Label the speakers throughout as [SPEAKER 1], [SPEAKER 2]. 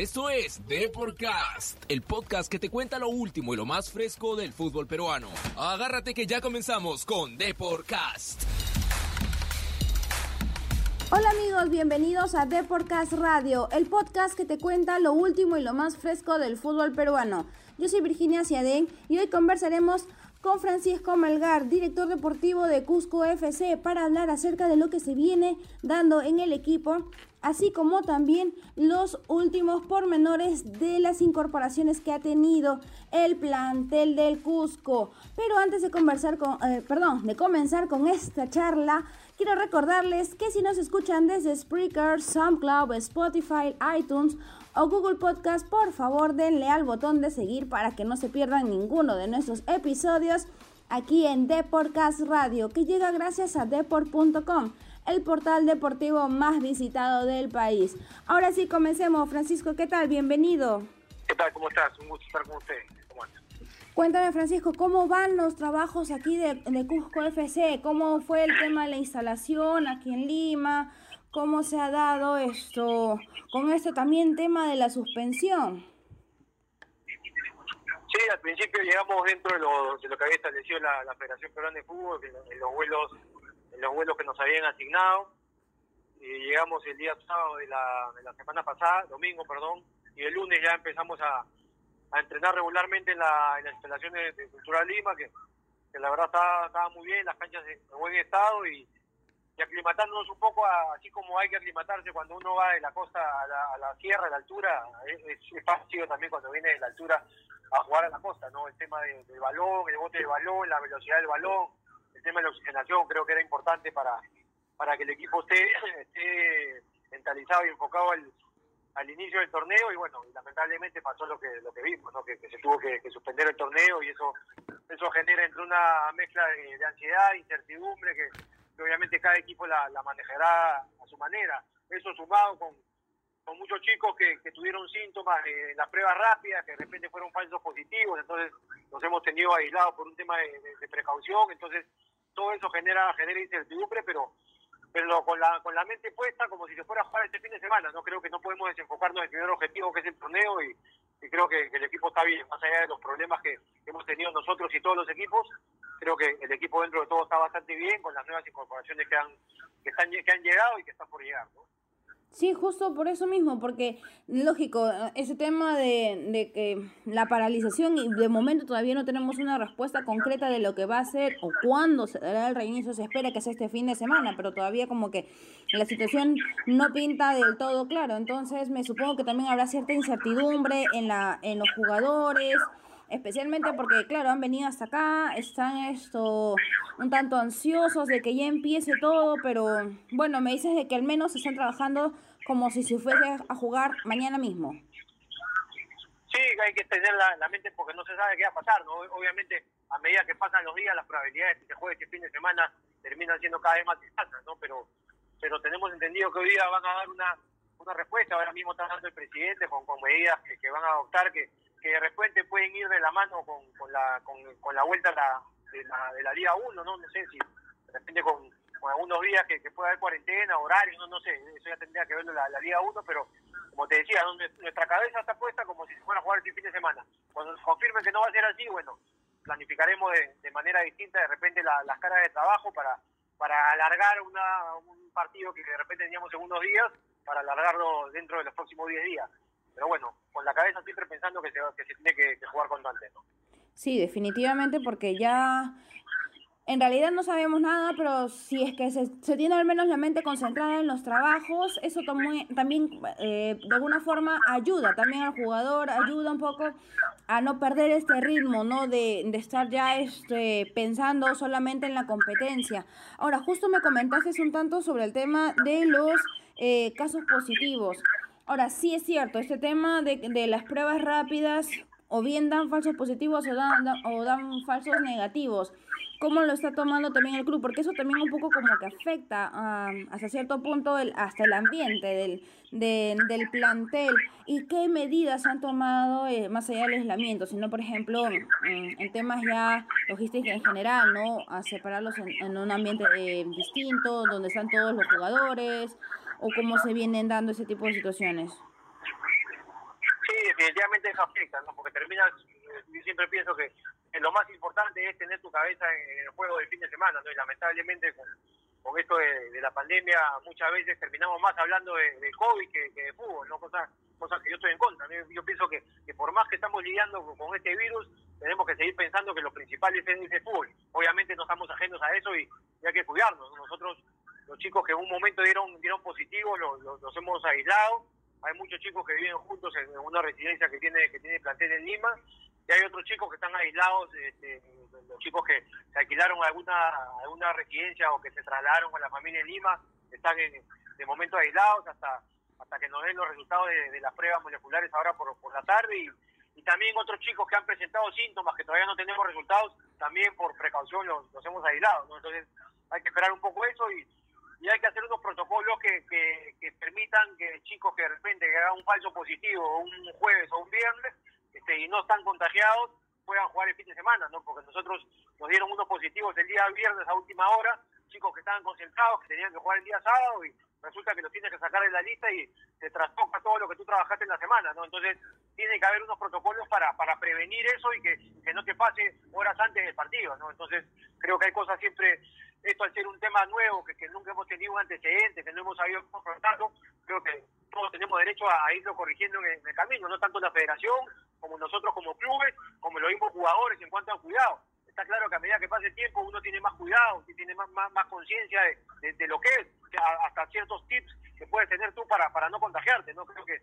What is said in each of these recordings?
[SPEAKER 1] Esto es Deporcast, el podcast que te cuenta lo último y lo más fresco del fútbol peruano. Agárrate que ya comenzamos con Deporcast.
[SPEAKER 2] Hola amigos, bienvenidos a Deporcast Radio, el podcast que te cuenta lo último y lo más fresco del fútbol peruano. Yo soy Virginia Ciadén y hoy conversaremos con Francisco Malgar, director deportivo de Cusco FC, para hablar acerca de lo que se viene dando en el equipo, así como también los últimos pormenores de las incorporaciones que ha tenido el plantel del Cusco. Pero antes de conversar con, eh, perdón, de comenzar con esta charla, quiero recordarles que si nos escuchan desde Spreaker, SoundCloud, Spotify, iTunes o Google Podcast, por favor denle al botón de seguir para que no se pierdan ninguno de nuestros episodios aquí en Deporcast Radio, que llega gracias a deport.com, el portal deportivo más visitado del país. Ahora sí, comencemos. Francisco, ¿qué tal? Bienvenido.
[SPEAKER 3] ¿Qué tal? ¿Cómo estás? Un gusto estar con usted. ¿Cómo
[SPEAKER 2] Cuéntame, Francisco, ¿cómo van los trabajos aquí de, de Cusco FC? ¿Cómo fue el tema de la instalación aquí en Lima? cómo se ha dado esto, con esto también tema de la suspensión.
[SPEAKER 3] Sí, al principio llegamos dentro de lo, de lo que había establecido la, Federación Peruana de Fútbol, en, los vuelos los vuelos que nos habían asignado. Y llegamos el día sábado de la, de la semana pasada, domingo, perdón, y el lunes ya empezamos a, a entrenar regularmente en, la, en las instalaciones de, Cultural Lima, que, que la verdad estaba, estaba muy bien, las canchas en buen estado y y aclimatándonos un poco, así como hay que aclimatarse cuando uno va de la costa a la, sierra, a la altura, es, es, fácil también cuando viene de la altura a jugar a la costa, ¿no? El tema del balón, el bote del balón, la velocidad del balón, el tema de la oxigenación, creo que era importante para, para que el equipo esté, esté mentalizado y enfocado al, al inicio del torneo y bueno, lamentablemente pasó lo que lo que vimos, ¿no? que, se tuvo que, suspender el torneo y eso eso genera entre una mezcla de, de ansiedad, incertidumbre que obviamente cada equipo la, manejará a su manera. Eso sumado con, con muchos chicos que, tuvieron síntomas en las pruebas rápidas, que de repente fueron falsos positivos, entonces nos hemos tenido aislados por un tema de, precaución, entonces todo eso genera, genera incertidumbre, pero pero con la, con la mente puesta como si se fuera a jugar este fin de semana. No creo que no podemos desenfocarnos en el primer objetivo que es el torneo y, creo que, el equipo está bien, más allá de los problemas que hemos tenido nosotros y todos los equipos, creo que el equipo dentro de todo está bastante bien con las nuevas incorporaciones que han, que están, que han llegado y que están por llegar. ¿no?
[SPEAKER 2] Sí, justo por eso mismo, porque lógico, ese tema de, de, que la paralización y de momento todavía no tenemos una respuesta concreta de lo que va a ser o cuándo se dará el reinicio, se espera que sea este fin de semana, pero todavía como que la situación no pinta del todo claro, entonces me supongo que también habrá cierta incertidumbre en, la, en los jugadores, especialmente porque, claro, han venido hasta acá, están esto un tanto ansiosos de que ya empiece todo, pero bueno, me dices de que al menos están trabajando como si se fuese a jugar mañana mismo.
[SPEAKER 3] Sí, hay que tener la, mente porque no se sabe qué va a pasar, ¿no? Obviamente, a medida que pasan los días, las probabilidades de que juegue este fin de semana terminan siendo cada vez más distantes, ¿no? Pero, pero tenemos entendido que hoy día van a dar una, una respuesta, ahora mismo está dando el presidente con, con medidas que, que van a adoptar que que de repente pueden ir de la mano con, con, la, con, la vuelta de la, de la Liga 1, ¿no? No sé si de repente con, con algunos días que, pueda haber cuarentena, horario, no, no sé, eso ya tendría que verlo la, la Liga 1, pero como te decía, nuestra cabeza está puesta como si se fuera a jugar este fin de semana. Cuando nos confirmen que no va a ser así, bueno, planificaremos de, manera distinta de repente las caras de trabajo para, para alargar una, un partido que de repente teníamos en unos días, para alargarlo dentro de los próximos 10 días pero bueno, con la cabeza siempre pensando que se, que se tiene que, jugar con Dante, ¿no?
[SPEAKER 2] Sí, definitivamente, porque ya en realidad no sabemos nada, pero si es que se, se tiene al menos la mente concentrada en los trabajos, eso también eh, de alguna forma ayuda también al jugador, ayuda un poco a no perder este ritmo, ¿no? De, de estar ya este, pensando solamente en la competencia. Ahora, justo me comentaste un tanto sobre el tema de los eh, casos positivos. Ahora, sí es cierto, este tema de, de las pruebas rápidas o bien dan falsos positivos o dan, o dan falsos negativos. ¿Cómo lo está tomando también el club? Porque eso también un poco como que afecta hasta cierto punto el, hasta el ambiente del, del plantel. ¿Y qué medidas han tomado eh, más allá del aislamiento? Sino, por ejemplo, en, temas ya logísticos en general, ¿no? A separarlos en, un ambiente eh, distinto, donde están todos los jugadores, o cómo se vienen dando ese tipo de situaciones?
[SPEAKER 3] definitivamente eso afecta, ¿no? Porque terminas, yo siempre pienso que lo más importante es tener tu cabeza en el juego del fin de semana, ¿no? Y lamentablemente con, con esto de, la pandemia muchas veces terminamos más hablando de, COVID que, de fútbol, ¿no? Cosas, cosas que yo estoy en contra. Yo, pienso que, que, por más que estamos lidiando con, este virus, tenemos que seguir pensando que lo principal es el fútbol. Obviamente no estamos ajenos a eso y, hay que cuidarnos. Nosotros, los chicos que en un momento dieron, dieron positivo, los, los, hemos aislado. Hay muchos chicos que viven juntos en una residencia que tiene que tiene plantel en Lima y hay otros chicos que están aislados, este, los chicos que se alquilaron alguna alguna residencia o que se trasladaron con la familia en Lima, están en, de momento aislados hasta hasta que nos den los resultados de, las pruebas moleculares ahora por, por la tarde y, también otros chicos que han presentado síntomas que todavía no tenemos resultados, también por precaución los, hemos aislado. Entonces hay que esperar un poco eso y, y hay que hacer unos protocolos que, que, permitan que chicos que de repente hagan un falso positivo un jueves o un viernes este, y no están contagiados puedan jugar el fin de semana, ¿no? Porque nosotros nos dieron unos positivos el día viernes a última hora, chicos que estaban concentrados, que tenían que jugar el día sábado y resulta que los tienes que sacar de la lista y te trastoca todo lo que tú trabajaste en la semana, ¿no? Entonces, tiene que haber unos protocolos para, para prevenir eso y que, que no te pase horas antes del partido, ¿no? Entonces, creo que hay cosas siempre, esto al ser un tema nuevo, que, que nunca hemos tenido un antecedente, que no hemos sabido confrontarlo, creo que todos tenemos derecho a, irlo corrigiendo en el, camino, no tanto la federación como nosotros como clubes, como los mismos jugadores en cuanto a cuidado está claro que a medida que pase el tiempo uno tiene más cuidado, tiene más, más, conciencia de, de, lo que es, hasta ciertos tips que puedes tener tú para, para no contagiarte. no Creo que,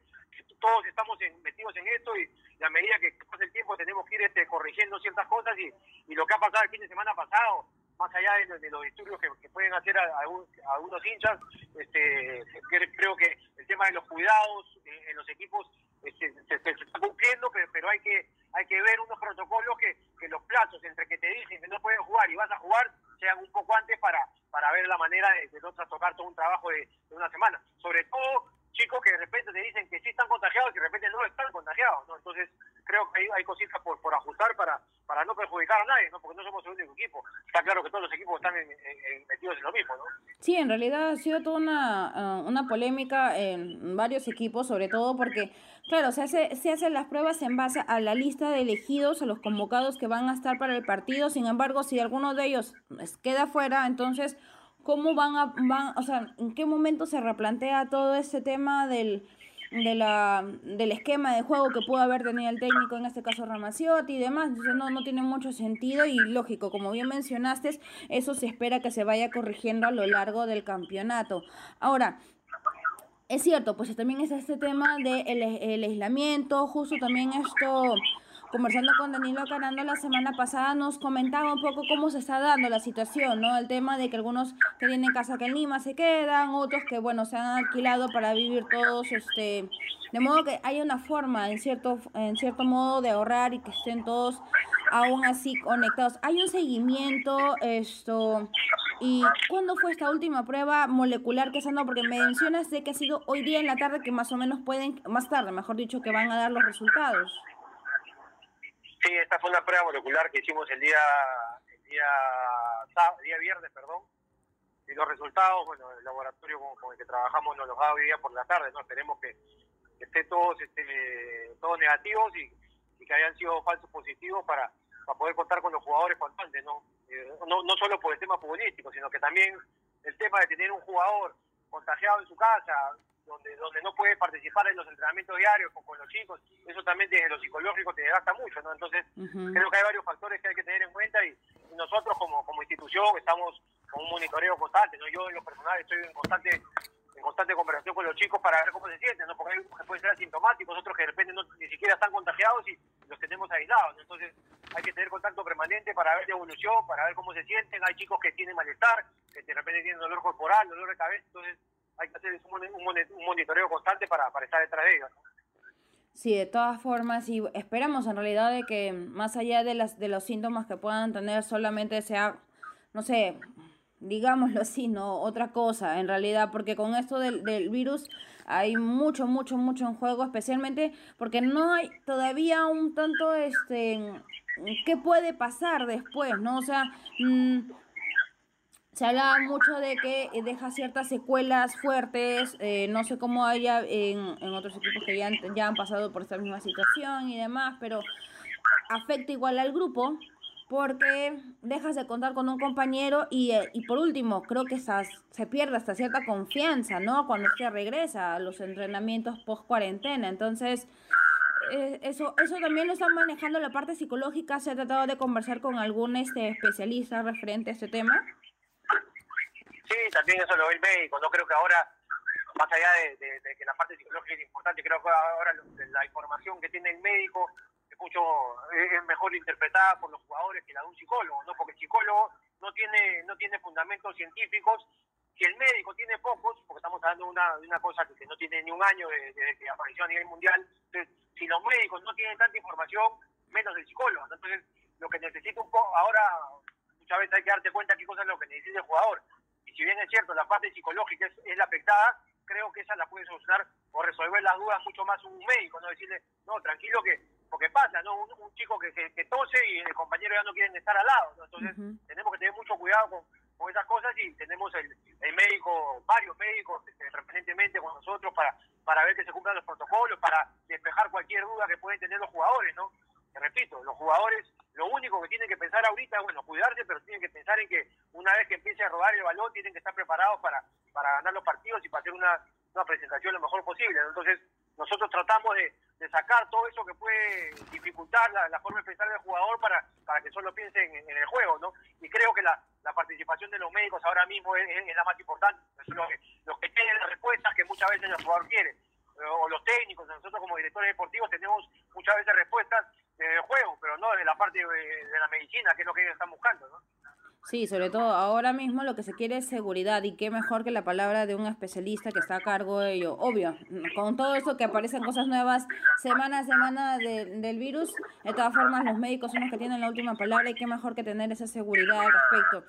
[SPEAKER 3] todos estamos metidos en esto y, a medida que pase el tiempo tenemos que ir este, corrigiendo ciertas cosas y, y lo que ha pasado el fin de semana pasado, más allá de, los disturbios que, pueden hacer a, algunos hinchas, este, creo que el tema de los cuidados en los equipos este, se, está cumpliendo, pero, pero hay que hay que ver unos protocolos que, que los plazos entre que te dicen que no puedes jugar y vas a jugar sean un poco antes para, para ver la manera de, no trastocar todo un trabajo de, una semana. Sobre todo chicos que de repente te dicen que sí están contagiados y de repente no están contagiados, ¿no? Entonces creo que hay, cositas por, por ajustar para, para no perjudicar a nadie, ¿no? Porque no somos el único equipo. Está claro que todos los equipos están metidos en lo mismo, ¿no?
[SPEAKER 2] Sí, en realidad ha sido toda una, ah, una polémica en varios equipos, sobre todo porque Claro, se, hace, se hacen las pruebas en base a la lista de elegidos, a los convocados que van a estar para el partido. Sin embargo, si alguno de ellos queda fuera, entonces, ¿cómo van a, van, o sea, en qué momento se replantea todo ese tema del, de la, del esquema de juego que pudo haber tenido el técnico, en este caso Ramaciotti y demás? Entonces, no, no tiene mucho sentido y lógico, como bien mencionaste, eso se espera que se vaya corrigiendo a lo largo del campeonato. Ahora, es cierto, pues también es este tema del el aislamiento, justo también esto, conversando con Danilo Carando la semana pasada, nos comentaba un poco cómo se está dando la situación, ¿no? El tema de que algunos que tienen casa que en Lima se quedan, otros que, bueno, se han alquilado para vivir todos, este, de modo que hay una forma, en cierto, en cierto modo, de ahorrar y que estén todos aún así conectados. Hay un seguimiento, esto, ¿y cuándo fue esta última prueba molecular que se han Porque me mencionas de que ha sido hoy día en la tarde que más o menos pueden, más tarde, mejor dicho, que van a dar los resultados.
[SPEAKER 3] Sí, esta fue una prueba molecular que hicimos el día, el día, viernes, perdón. Y los resultados, bueno, el laboratorio con, el que trabajamos nos los da hoy día por la tarde, ¿no? Esperemos que, esté todos, este, todos negativos y que hayan sido falsos positivos para, poder contar con los jugadores cuanto ¿no? Eh, ¿no? No solo por el tema futbolístico, sino que también el tema de tener un jugador contagiado en su casa, donde donde no puede participar en los entrenamientos diarios con, con los chicos, eso también desde lo psicológico te gasta mucho, ¿no? Entonces, creo que hay varios factores que hay que tener en cuenta y, nosotros como, como institución estamos con un monitoreo constante, ¿no? Yo en lo personal estoy en constante en constante conversación con los chicos para ver cómo se sienten, ¿no? Porque hay unos que pueden ser asintomáticos, otros que de repente no, ni siquiera están contagiados y los tenemos aislados, Entonces hay que tener contacto permanente para ver la evolución, para ver cómo se sienten. Hay chicos que tienen malestar, que de repente tienen dolor corporal, dolor de cabeza, entonces hay que hacer un, monitoreo constante para, para estar detrás de ellos.
[SPEAKER 2] Sí, de todas formas, y esperamos en realidad de que más allá de, las, de los síntomas que puedan tener, solamente sea, no sé, digámoslo así, no otra cosa en realidad, porque con esto del, del virus hay mucho, mucho, mucho en juego, especialmente porque no hay todavía un tanto, este, qué puede pasar después, ¿no? O sea, mm, se hablaba mucho de que deja ciertas secuelas fuertes, eh, no sé cómo haya en, en otros equipos que ya han, ya han pasado por esta misma situación y demás, pero afecta igual al grupo porque dejas de contar con un compañero y, eh, y por último, creo que esas, se pierde hasta cierta confianza, ¿no? Cuando usted regresa a los entrenamientos post cuarentena. Entonces, eh, eso, eso también lo están manejando la parte psicológica. ¿Se ha tratado de conversar con algún este, especialista referente a este tema?
[SPEAKER 3] Sí, también eso lo ve el médico. No creo que ahora, más allá de, que la parte psicológica es importante, creo que ahora la información que tiene el médico es mucho es mejor interpretada por los jugadores que la de un psicólogo, ¿no? Porque el psicólogo no tiene no tiene fundamentos científicos. Si el médico tiene pocos, porque estamos hablando de una, de una cosa que, no tiene ni un año desde que apareció a nivel mundial, entonces, si los médicos no tienen tanta información, menos el psicólogo. Entonces, lo que necesita un poco, ahora muchas veces hay que darte cuenta qué cosa es lo que necesita el jugador si bien es cierto, la parte psicológica es, la afectada, creo que esa la puede solucionar o resolver las dudas mucho más un médico, no decirle, no, tranquilo que, porque pasa, ¿no? Un, chico que, que, tose y el compañero ya no quieren estar al lado, Entonces, tenemos que tener mucho cuidado con, con esas cosas y tenemos el, el médico, varios médicos este, con nosotros para, para ver que se cumplan los protocolos, para despejar cualquier duda que pueden tener los jugadores, ¿no? Te repito, los jugadores lo único que tienen que pensar ahorita, bueno, cuidarse, pero tienen que pensar en que una vez que empiece a rodar el balón, tienen que estar preparados para, para ganar los partidos y para hacer una, una presentación lo mejor posible. Entonces, nosotros tratamos de, sacar todo eso que puede dificultar la, forma de pensar del jugador para, para que solo piensen en, el juego, ¿no? Y creo que la, la participación de los médicos ahora mismo es, es, la más importante, los que, los que tienen las respuestas que muchas veces el jugador quiere o los técnicos, nosotros como directores deportivos tenemos muchas veces respuestas de juego, pero no de la parte de, que es lo que ellos están buscando, ¿no?
[SPEAKER 2] Sí, sobre todo ahora mismo lo que se quiere es seguridad y qué mejor que la palabra de un especialista que está a cargo de ello. Obvio, con todo esto que aparecen cosas nuevas semana a semana del virus, de todas formas los médicos son los que tienen la última palabra y qué mejor que tener esa seguridad al respecto.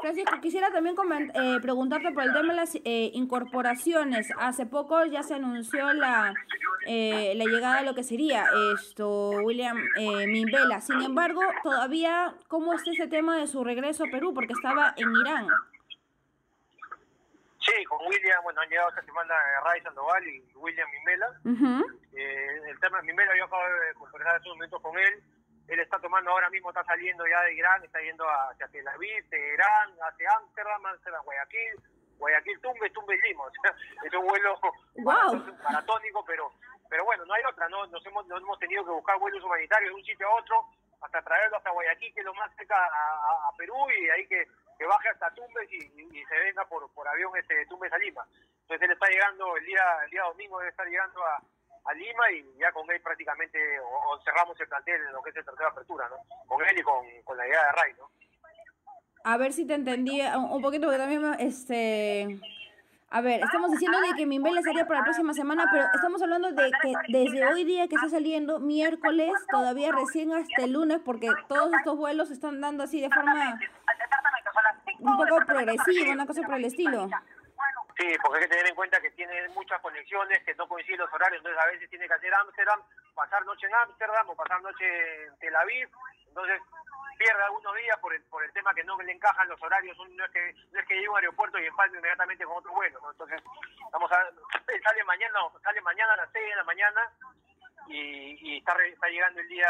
[SPEAKER 2] Francisco, quisiera también eh, preguntarte por el tema de las eh, incorporaciones. Hace poco ya se anunció la, eh, la llegada de lo que sería esto, William eh, Mimbela. Sin embargo, todavía, ¿cómo está ese tema de su regreso a Perú? Porque estaba en Irán.
[SPEAKER 3] Sí, con William, bueno, han llegado esta semana Ray Sandoval y William Mimbela. el tema de Mimbela, yo acabo de conversar hace un momento con él él está tomando ahora mismo, está saliendo ya de Irán, está yendo hacia Tel Aviv, Teherán, hacia Ámsterdam, Ámsterdam, Guayaquil, Guayaquil, Tumbe, Tumbe, Lima. O sea, es un vuelo maratónico, pero pero bueno, no hay otra, no nos hemos, nos hemos tenido que buscar vuelos humanitarios de un sitio a otro, hasta traerlo hasta Guayaquil, que es lo más cerca a, Perú, y ahí que, que baje hasta Tumbes y, se venga por, por avión este Tumbes a Lima. Entonces él está llegando el día, el día domingo, debe estar llegando a a Lima y ya con él prácticamente o, cerramos el plantel en lo que es el tercera apertura, ¿no? Con él y con, con la idea de Ray, ¿no?
[SPEAKER 2] A ver si te entendí un poquito, porque también, este... A ver, estamos diciendo de que Mimbele salía para la próxima semana, pero estamos hablando de que desde hoy día que está saliendo, miércoles, todavía recién hasta el lunes, porque todos estos vuelos están dando así de forma un poco progresiva, una cosa por el estilo.
[SPEAKER 3] Sí, porque hay que tener en cuenta que tiene muchas conexiones, que no coinciden los horarios, entonces a veces tiene que hacer Ámsterdam, pasar noche en Ámsterdam o pasar noche en Tel Aviv, entonces pierde algunos días por el, por el tema que no le encajan los horarios, no es que no es que llegue a un aeropuerto y empalme inmediatamente con otro vuelo, entonces vamos a, sale mañana, sale mañana a las 6 de la mañana y, y está, está llegando el día,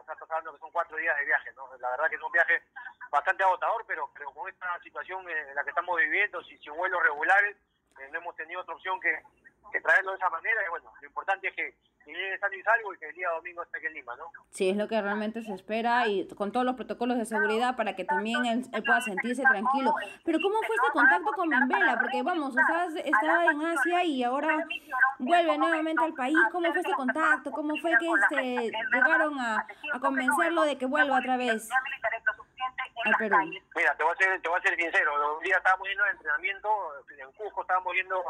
[SPEAKER 3] está hablando que son cuatro días de viaje, ¿no? La verdad que es un viaje bastante agotador, pero, con esta situación en la que estamos viviendo, si, sin vuelos regulares, eh, no hemos tenido otra opción que traerlo de esa manera. Y bueno, lo importante es que llegue sano y salvo y que el día domingo esté aquí en Lima, ¿no?
[SPEAKER 2] Sí, es lo que realmente se espera y con todos los protocolos de seguridad para que también él, pueda sentirse tranquilo. Pero ¿cómo fue este contacto con Mimbela? Porque vamos, estaba, estaba en Asia y ahora vuelve nuevamente al país. ¿Cómo fue este contacto? ¿Cómo fue que este, llegaron a, a convencerlo de que vuelva otra vez?
[SPEAKER 3] Mira, te voy, a ser, te voy a ser sincero. Un día estábamos yendo de entrenamiento en Cusco, estábamos yendo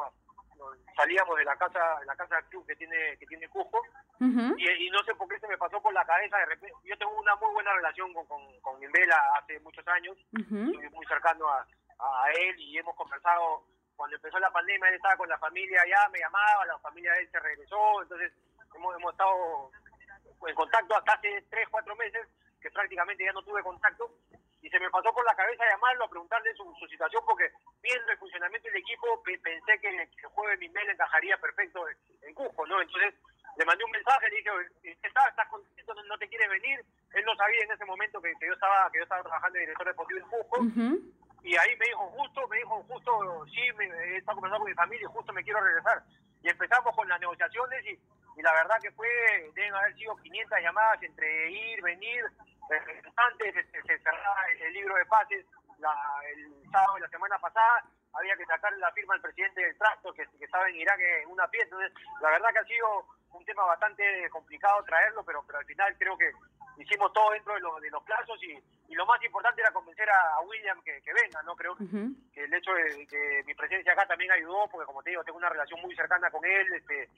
[SPEAKER 3] salíamos de la casa de la casa club que tiene que tiene Cusco y, no sé por qué se me pasó por la cabeza de repente yo tengo una muy buena relación con con, con hace muchos años estoy muy cercano a, a él y hemos conversado cuando empezó la pandemia él estaba con la familia allá me llamaba la familia de él se regresó entonces hemos, hemos estado en contacto hasta hace tres cuatro meses que prácticamente ya no tuve contacto y se me pasó por la cabeza llamarlo a preguntarle su, su situación porque viendo el funcionamiento del equipo pensé que el, juego de Mimel encajaría perfecto en, en, Cusco, ¿no? Entonces le mandé un mensaje, le dije, ¿estás, estás contento, no, te quieres venir? Él no sabía en ese momento que, yo estaba que yo estaba trabajando de director deportivo en Cusco. Y ahí me dijo justo, me dijo justo, sí, me, he estado conversando con mi familia y justo me quiero regresar. Y empezamos con las negociaciones y, y la verdad que fue, deben haber sido 500 llamadas entre ir, venir, antes se, cerraba el libro de pases el sábado de la semana pasada, había que sacar la firma del presidente del tracto que, que estaba en Irak en una pieza. Entonces, la verdad que ha sido un tema bastante complicado traerlo, pero, pero al final creo que hicimos todo dentro de, de los plazos y, y, lo más importante era convencer a, William que, que, venga, ¿no? Creo que el hecho de que mi presencia acá también ayudó, porque como te digo, tengo una relación muy cercana con él, este,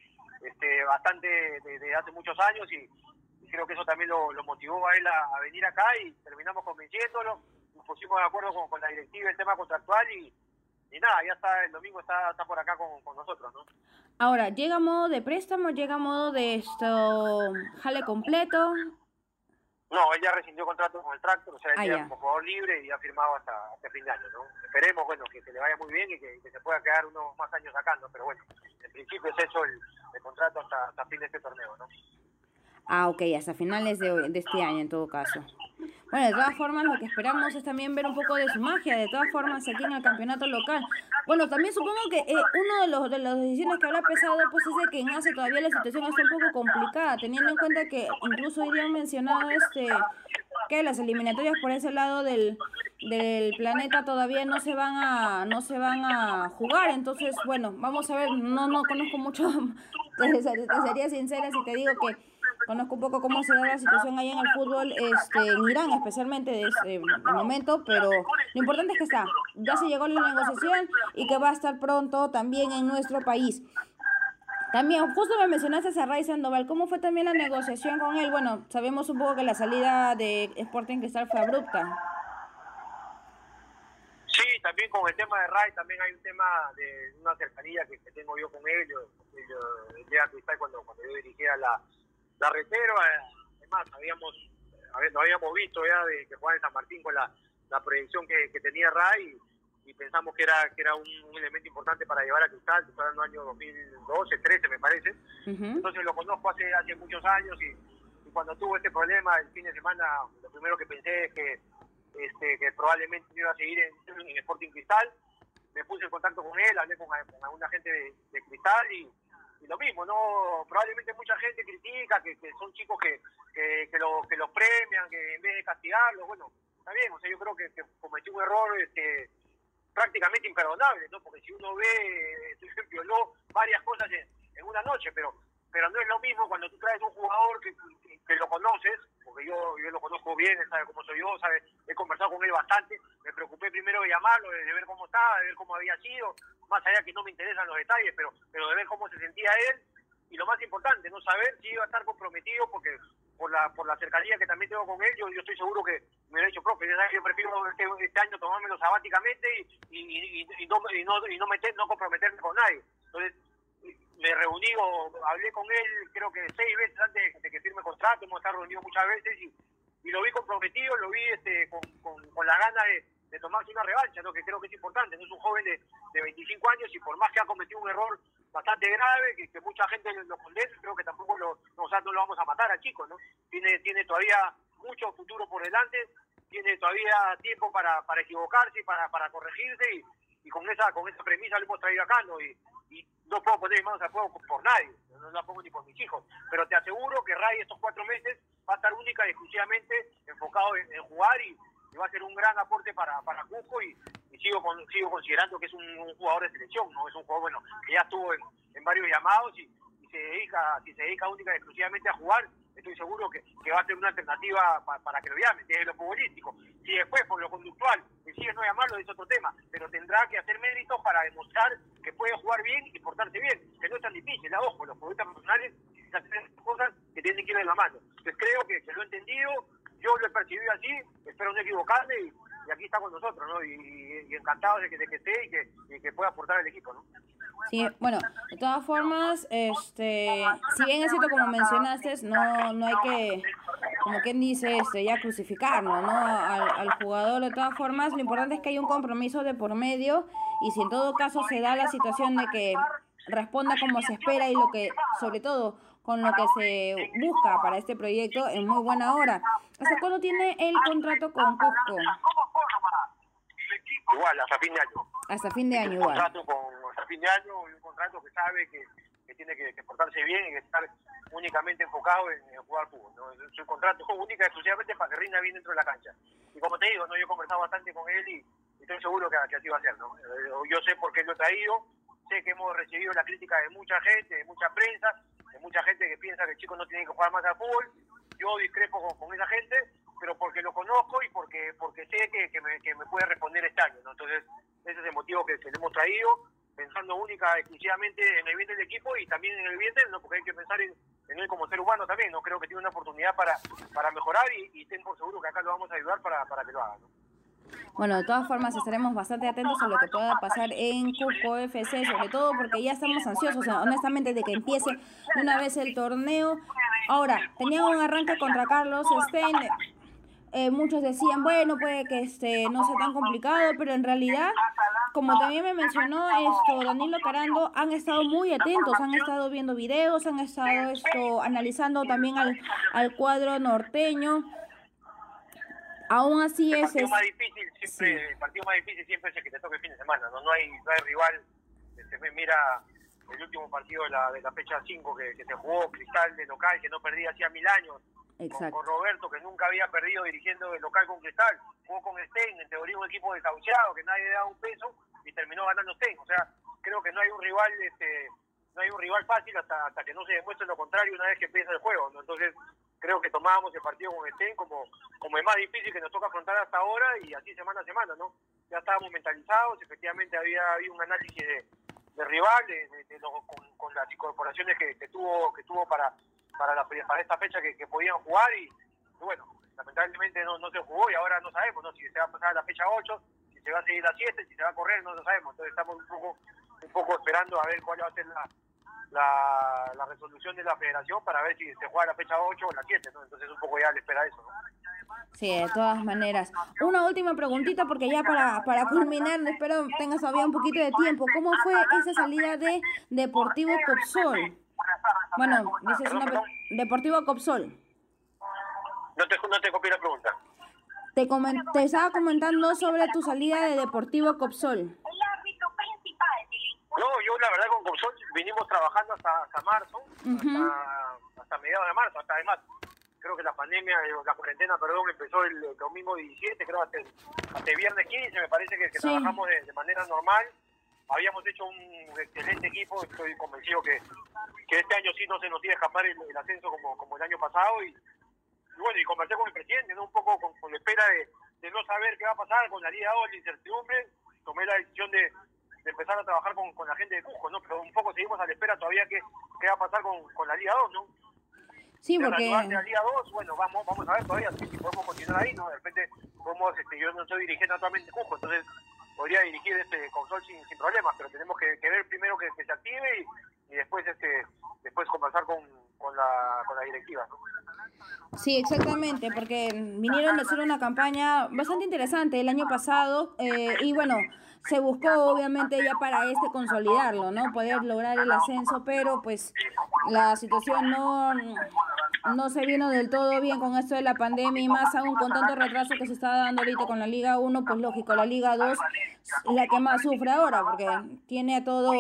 [SPEAKER 3] este bastante desde hace muchos años y, creo que eso también lo, motivó a él a, venir acá y terminamos convenciéndolo, nos pusimos de acuerdo con, la directiva el tema contractual y, y nada, ya está, el domingo está, está por acá con, con, nosotros, ¿no?
[SPEAKER 2] Ahora, ¿llega a modo de préstamo? ¿Llega a modo de esto, jale completo?
[SPEAKER 3] No, él ya rescindió contrato con el Tractor, o sea, él ah, como jugador libre y ha firmado hasta, hasta fin de año, ¿no? Esperemos, bueno, que, se le vaya muy bien y que, se pueda quedar unos más años acá, ¿no? Pero bueno, en principio es eso el, el contrato hasta, hasta fin de este torneo, ¿no?
[SPEAKER 2] Ah, ok, hasta finales de, de este año en todo caso. Bueno, de todas formas, lo que esperamos es también ver un poco de su magia, de todas formas, aquí en el campeonato local. Bueno, también supongo que eh, uno de los de las decisiones que habrá pesado pues es de que en ACE todavía la situación está un poco complicada, teniendo en cuenta que incluso hoy mencionado este que las eliminatorias por ese lado del, del planeta todavía no se van a no se van a jugar, entonces bueno, vamos a ver, no no conozco mucho, te sería sincera si te digo que conozco un poco cómo se da la situación ahí en el fútbol este, en Irán, especialmente de ese momento, pero lo importante es que está, ya se llegó a la negociación y que va a estar pronto también en nuestro país. También, justo me mencionaste a Ray Sandoval, ¿cómo fue también la negociación con él? Bueno, sabemos un poco que la salida de Sporting Cristal fue abrupta.
[SPEAKER 3] Sí, también con el tema de Ray, también hay un tema de una cercanía que, tengo yo con él. Yo, yo, Cristal cuando, cuando yo dirigía la, la reserva, además habíamos, lo habíamos visto ya de que Juan en San Martín con la, la proyección que, que tenía Ray y, pensamos que era que era un, elemento importante para llevar a Cristal, estoy hablando del año 2012, 13 me parece, entonces lo conozco hace, hace muchos años y, cuando tuvo este problema el fin de semana, lo primero que pensé es que, este, que probablemente iba a seguir en, en Sporting Cristal, me puse en contacto con él, hablé con, con alguna gente de, de Cristal y y lo mismo, no probablemente mucha gente critica que, son chicos que, que, que, que los premian, que en vez de castigarlos, bueno, está bien, o sea, yo creo que, cometió un error este, prácticamente imperdonable, ¿no? Porque si uno ve, violó varias cosas en, en una noche, pero pero no es lo mismo cuando tú traes un jugador que, que, lo conoces, porque yo, yo lo conozco bien, sabe cómo soy yo, sabe, he conversado con él bastante, me preocupé primero de llamarlo, de, ver cómo estaba, de ver cómo había sido, más allá que no me interesan los detalles, pero, pero de ver cómo se sentía él, y lo más importante, no saber si iba a estar comprometido, porque por la por la cercanía que también tengo con él, yo, yo estoy seguro que me hubiera dicho, profe, yo prefiero este, este, año tomármelo sabáticamente y, y, y, y, no, y, no, meter, no comprometerme con nadie. Entonces, me reuní o hablé con él creo que seis veces antes de que firme contrato, hemos estado reunidos muchas veces y, y lo vi comprometido, lo vi este, con, con, la gana de, de, tomarse una revancha, ¿no? que creo que es importante, no es un joven de, de 25 años y por más que ha cometido un error bastante grave, que, que mucha gente lo condena, creo que tampoco lo, no, no lo vamos a matar al chico, ¿no? Tiene, tiene todavía mucho futuro por delante, tiene todavía tiempo para, para equivocarse para, para corregirse y, y con esa con esa premisa lo hemos traído acá, ¿no? Y, y no puedo poner manos a fuego por nadie, no la pongo ni por mis hijos, pero te aseguro que Ray estos cuatro meses va a estar única y exclusivamente enfocado en, jugar y, va a ser un gran aporte para, para Cusco y, sigo sigo considerando que es un, jugador de selección, no es un jugador bueno que ya estuvo en, en varios llamados y, se dedica, si se dedica única y exclusivamente a jugar, estoy seguro que, que va a ser una alternativa para que lo llamen, desde lo futbolístico. Si después, por lo conductual, decide no llamarlo, es otro tema, pero tendrá que hacer méritos para demostrar que puede jugar bien y portarse bien, que no es tan difícil, a ojo, los futbolistas profesionales hacen cosas que tienen que ir de la mano. Entonces creo que, que lo he entendido, yo lo he percibido así, espero no equivocarme y, aquí está con nosotros, ¿no? Y, encantado de que, de que esté y que, y que pueda aportar al equipo, ¿no?
[SPEAKER 2] Sí, bueno, de todas formas, este, si bien es cierto como mencionaste, no, no hay que como quien dice, este, ya crucificarlo, ¿no? Al, al jugador de todas formas, lo importante es que hay un compromiso de por medio y si en todo caso se da la situación de que responda como se espera y lo que, sobre todo, con lo que se busca para este proyecto en muy buena hora. ¿Hasta cuándo tiene el contrato con Cusco?
[SPEAKER 3] Igual, hasta fin de año.
[SPEAKER 2] Hasta fin de año,
[SPEAKER 3] un
[SPEAKER 2] igual.
[SPEAKER 3] contrato con, hasta fin de año y un contrato que sabe que, que tiene que, que, portarse bien y que estar únicamente enfocado en, en jugar fútbol. ¿no? Es un contrato única exclusivamente para que rinda bien dentro de la cancha. Y como te digo, ¿no? yo he conversado bastante con él y, y estoy seguro que, que, así va a ser. ¿no? Eh, yo sé por qué lo he traído, sé que hemos recibido la crítica de mucha gente, de mucha prensa, de mucha gente que piensa que el chico no tiene que jugar más al fútbol. Yo discrepo con, esa gente, pero porque lo conozco y porque porque sé que, que, me, que me puede responder este año. Entonces, ese es el motivo que, le hemos traído, pensando única, exclusivamente en el bien del equipo y también en el bien de él, ¿no? porque hay que pensar en, en él como ser humano también. no Creo que tiene una oportunidad para, para mejorar y, y por seguro que acá lo vamos a ayudar para, para que lo haga.
[SPEAKER 2] Bueno, de todas formas estaremos bastante atentos a lo que pueda pasar en Cusco FC, sobre todo porque ya estamos ansiosos, honestamente, de que empiece una vez el torneo. Ahora, tenía un arranque contra Carlos Stein. Eh, muchos decían, bueno, puede que este no sea tan complicado, pero en realidad, como también me mencionó esto Danilo Carando, han estado muy atentos, han estado viendo videos, han estado esto analizando también al, al cuadro norteño. Aún así
[SPEAKER 3] el partido
[SPEAKER 2] es
[SPEAKER 3] más difícil siempre, sí. el partido más difícil siempre es el que te toca el fin de semana, no, no hay, no hay rival. Se mira el último partido de la, de la fecha 5 que, que, se jugó, Cristal de local, que no perdía hacía mil años. Con, con, Roberto, que nunca había perdido dirigiendo el local con Cristal. Jugó con Stein, en teoría un equipo desahuciado, que nadie le daba un peso, y terminó ganando Stein. O sea, creo que no hay un rival este no hay un rival fácil hasta, hasta que no se demuestre lo contrario una vez que empieza el juego. ¿no? Entonces, creo que tomábamos el partido con Stein como, como el más difícil que nos toca afrontar hasta ahora y así semana a semana, ¿no? Ya estábamos mentalizados, efectivamente había habido un análisis de, de rival, de, de, de lo, con, las incorporaciones que, tuvo que tuvo para para, la, para esta fecha que, podían jugar y, y, bueno, lamentablemente no, no se jugó y ahora no sabemos, ¿no? Si se va a pasar a la fecha 8, si se va a seguir la 7, si se va a correr, no lo sabemos. Entonces estamos un poco, un poco esperando a ver cuál va a ser la, la, la, resolución de la federación para ver si se juega la fecha 8 o la 7, ¿no? Entonces un poco ya le espera eso, ¿no?
[SPEAKER 2] Sí, de todas maneras. Una última preguntita, porque ya para, para culminar, espero tengas todavía un poquito de tiempo. ¿Cómo fue esa salida de Deportivo Copsol? Bueno, dices una... Deportivo Copsol.
[SPEAKER 3] No te, no te copié la pregunta.
[SPEAKER 2] Te, coment te estaba comentando sobre tu salida de Deportivo Copsol.
[SPEAKER 3] No, yo la verdad con Copsol vinimos trabajando hasta, hasta marzo, uh -huh. hasta, hasta, mediados de marzo, hasta además creo que la pandemia, la cuarentena, perdón, empezó el, domingo 17, creo hasta el, hasta el viernes 15, me parece que, que sí. trabajamos de, de, manera normal. Habíamos hecho un excelente equipo, estoy convencido que, que este año sí no se nos iba a escapar el, el ascenso como, como el año pasado y, y, bueno, y conversé con el presidente, ¿no? un poco con, con la espera de, de, no saber qué va a pasar con la Liga 2, la incertidumbre, tomé la decisión de, de empezar a trabajar con, con, la gente de Cusco, ¿no? Pero un poco seguimos a la espera todavía qué, qué va a pasar con, con la Liga 2, ¿no?
[SPEAKER 2] Sí, porque...
[SPEAKER 3] La, Liga 2, bueno, vamos, vamos a ver todavía si, si, podemos continuar ahí, ¿no? De repente, podemos, este, yo no estoy dirigiendo actualmente Cusco, entonces podría dirigir este consol sin, sin problemas, pero tenemos que, que ver primero que, que, se active y, y después este después conversar con, con, la, con la directiva, ¿no?
[SPEAKER 2] Sí, exactamente, porque vinieron a hacer una campaña bastante interesante el año pasado eh, y bueno, se buscó obviamente ya para este consolidarlo, ¿no? Poder lograr el ascenso, pero pues la situación no, no se vino del todo bien con esto de la pandemia y más aún con tanto retraso que se está dando ahorita con la Liga 1, pues lógico, la Liga 2 es la que más sufre ahora porque tiene todo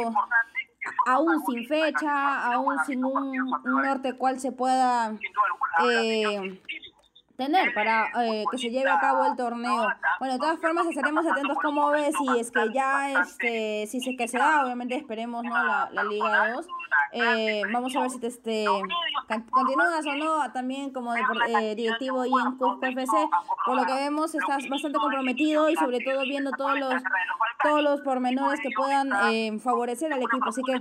[SPEAKER 2] aún sin fecha, aún sin un, norte cual se pueda eh, tener para eh, que se lleve a cabo el torneo. Bueno, de todas formas estaremos atentos como ves si es que ya este si es que se da, obviamente esperemos no la, la Liga 2. Eh, vamos a ver si te este continúas o no también como eh, directivo y en Cusco FC. Por lo que vemos estás bastante comprometido y sobre todo viendo todos los todos los pormenores que puedan eh, favorecer al equipo. Así que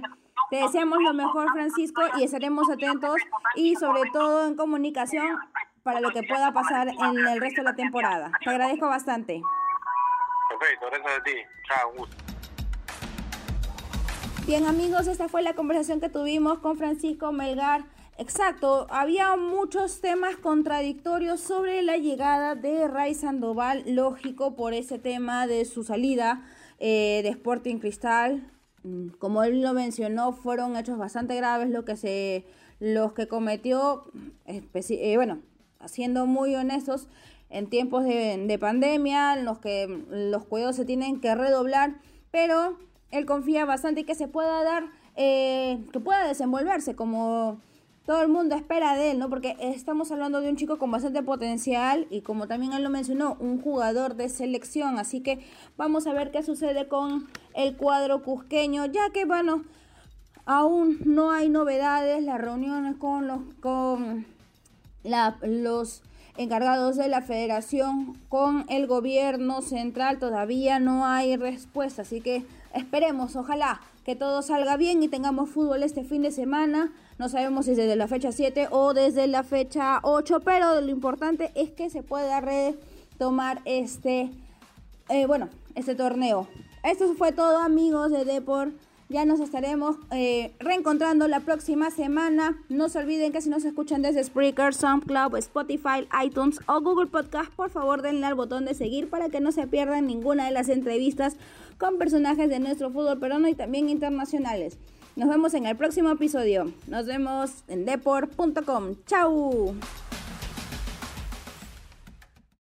[SPEAKER 2] te deseamos lo mejor, Francisco, y estaremos atentos y sobre todo en comunicación para lo que pueda pasar en el resto de la temporada. Te agradezco bastante.
[SPEAKER 3] Perfecto, gracias a ti. Chao, gusto.
[SPEAKER 2] Bien amigos, esta fue la conversación que tuvimos con Francisco Melgar, Exacto, había muchos temas contradictorios sobre la llegada de Ray Sandoval, lógico por ese tema de su salida eh, de Sporting Cristal. Mm, como él lo mencionó, fueron hechos bastante graves lo que se, los que cometió, eh, bueno, siendo muy honestos, en tiempos de, de pandemia, en los que los cuidados se tienen que redoblar, pero él confía bastante y que se pueda dar, eh, que pueda desenvolverse como todo el mundo espera de él, ¿no? Porque estamos hablando de un chico con bastante potencial y como también él lo mencionó, un jugador de selección. Así que vamos a ver qué sucede con el cuadro cusqueño, ya que, bueno, aún no hay novedades, las reuniones con los, los encargados de la federación con el gobierno central todavía no hay respuesta, así que esperemos, ojalá que todo salga bien y tengamos fútbol este fin de semana. No sabemos si desde la fecha 7 o desde la fecha 8, pero lo importante es que se pueda retomar este, eh, bueno, este torneo. Esto fue todo amigos de Deport. Ya nos estaremos eh, reencontrando la próxima semana. No se olviden que si nos escuchan desde Spreaker, SoundCloud, Spotify, iTunes o Google Podcast, por favor denle al botón de seguir para que no se pierdan ninguna de las entrevistas con personajes de nuestro fútbol peruano y también internacionales. Nos vemos en el próximo episodio. Nos vemos en deport.com. ¡Chao!